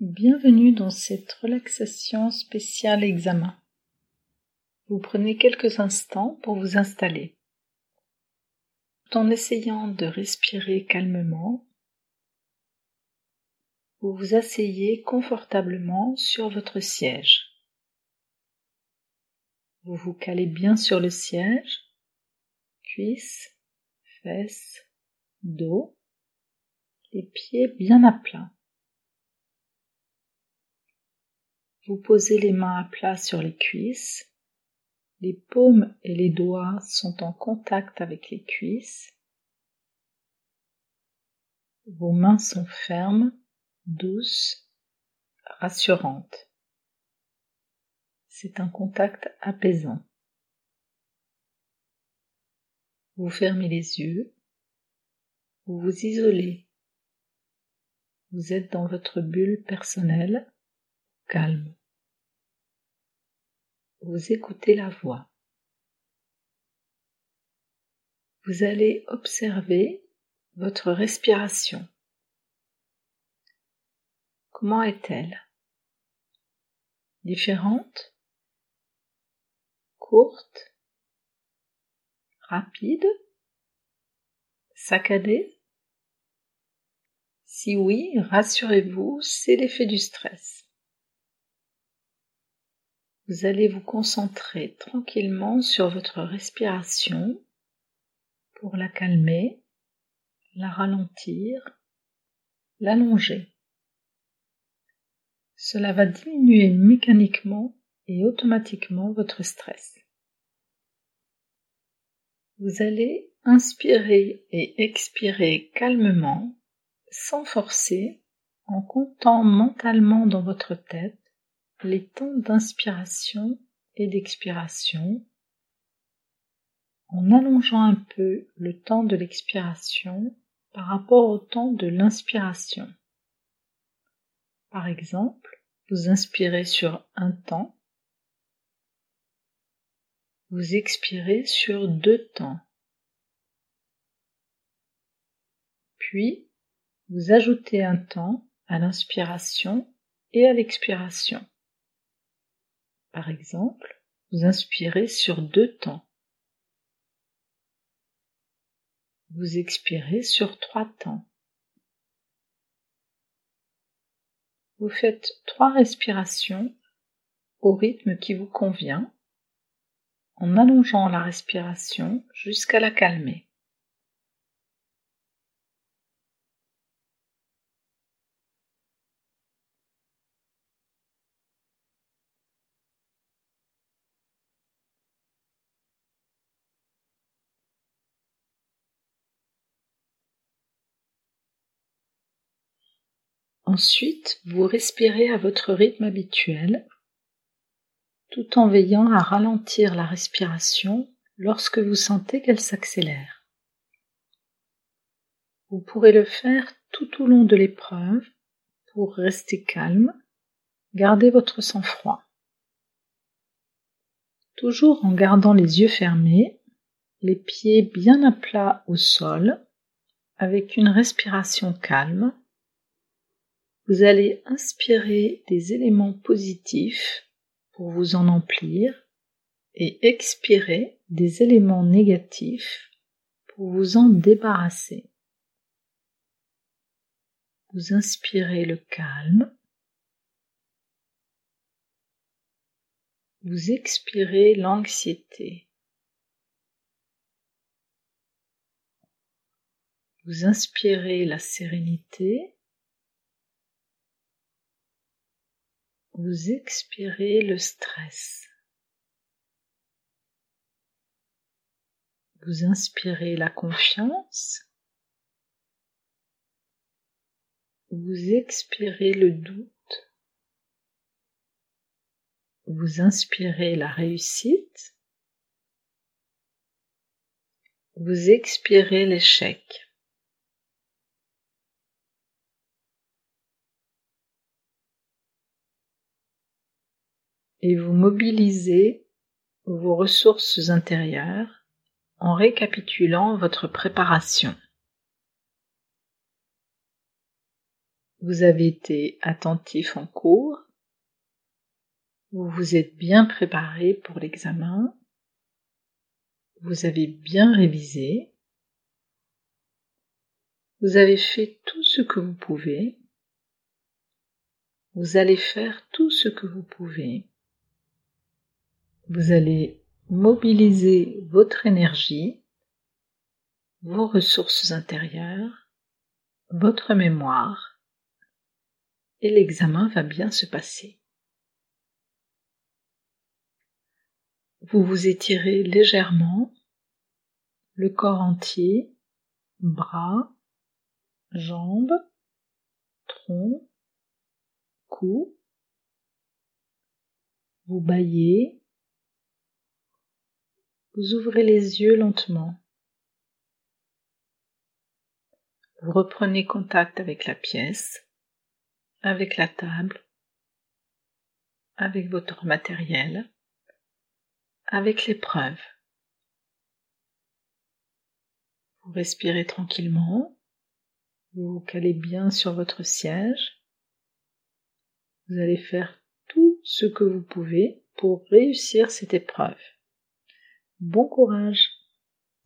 Bienvenue dans cette relaxation spéciale examen. Vous prenez quelques instants pour vous installer. Tout en essayant de respirer calmement, vous vous asseyez confortablement sur votre siège. Vous vous calez bien sur le siège, cuisses, fesses, dos, les pieds bien à plat. Vous posez les mains à plat sur les cuisses. Les paumes et les doigts sont en contact avec les cuisses. Vos mains sont fermes, douces, rassurantes. C'est un contact apaisant. Vous fermez les yeux. Vous vous isolez. Vous êtes dans votre bulle personnelle, calme vous écoutez la voix. Vous allez observer votre respiration. Comment est-elle? Différente? Courte? Rapide? Saccadée? Si oui, rassurez-vous, c'est l'effet du stress vous allez vous concentrer tranquillement sur votre respiration pour la calmer, la ralentir, l'allonger. Cela va diminuer mécaniquement et automatiquement votre stress. Vous allez inspirer et expirer calmement, sans forcer, en comptant mentalement dans votre tête les temps d'inspiration et d'expiration en allongeant un peu le temps de l'expiration par rapport au temps de l'inspiration. Par exemple, vous inspirez sur un temps, vous expirez sur deux temps, puis vous ajoutez un temps à l'inspiration et à l'expiration. Par exemple, vous inspirez sur deux temps. Vous expirez sur trois temps. Vous faites trois respirations au rythme qui vous convient en allongeant la respiration jusqu'à la calmer. Ensuite, vous respirez à votre rythme habituel, tout en veillant à ralentir la respiration lorsque vous sentez qu'elle s'accélère. Vous pourrez le faire tout au long de l'épreuve pour rester calme, garder votre sang-froid. Toujours en gardant les yeux fermés, les pieds bien à plat au sol, avec une respiration calme vous allez inspirer des éléments positifs pour vous en emplir et expirer des éléments négatifs pour vous en débarrasser. Vous inspirez le calme. Vous expirez l'anxiété. Vous inspirez la sérénité. Vous expirez le stress. Vous inspirez la confiance. Vous expirez le doute. Vous inspirez la réussite. Vous expirez l'échec. Et vous mobilisez vos ressources intérieures en récapitulant votre préparation. Vous avez été attentif en cours. Vous vous êtes bien préparé pour l'examen. Vous avez bien révisé. Vous avez fait tout ce que vous pouvez. Vous allez faire tout ce que vous pouvez. Vous allez mobiliser votre énergie, vos ressources intérieures, votre mémoire, et l'examen va bien se passer. Vous vous étirez légèrement, le corps entier, bras, jambes, tronc, cou. Vous baillez. Vous ouvrez les yeux lentement. Vous reprenez contact avec la pièce, avec la table, avec votre matériel, avec l'épreuve. Vous respirez tranquillement, vous vous calez bien sur votre siège. Vous allez faire tout ce que vous pouvez pour réussir cette épreuve. Bon courage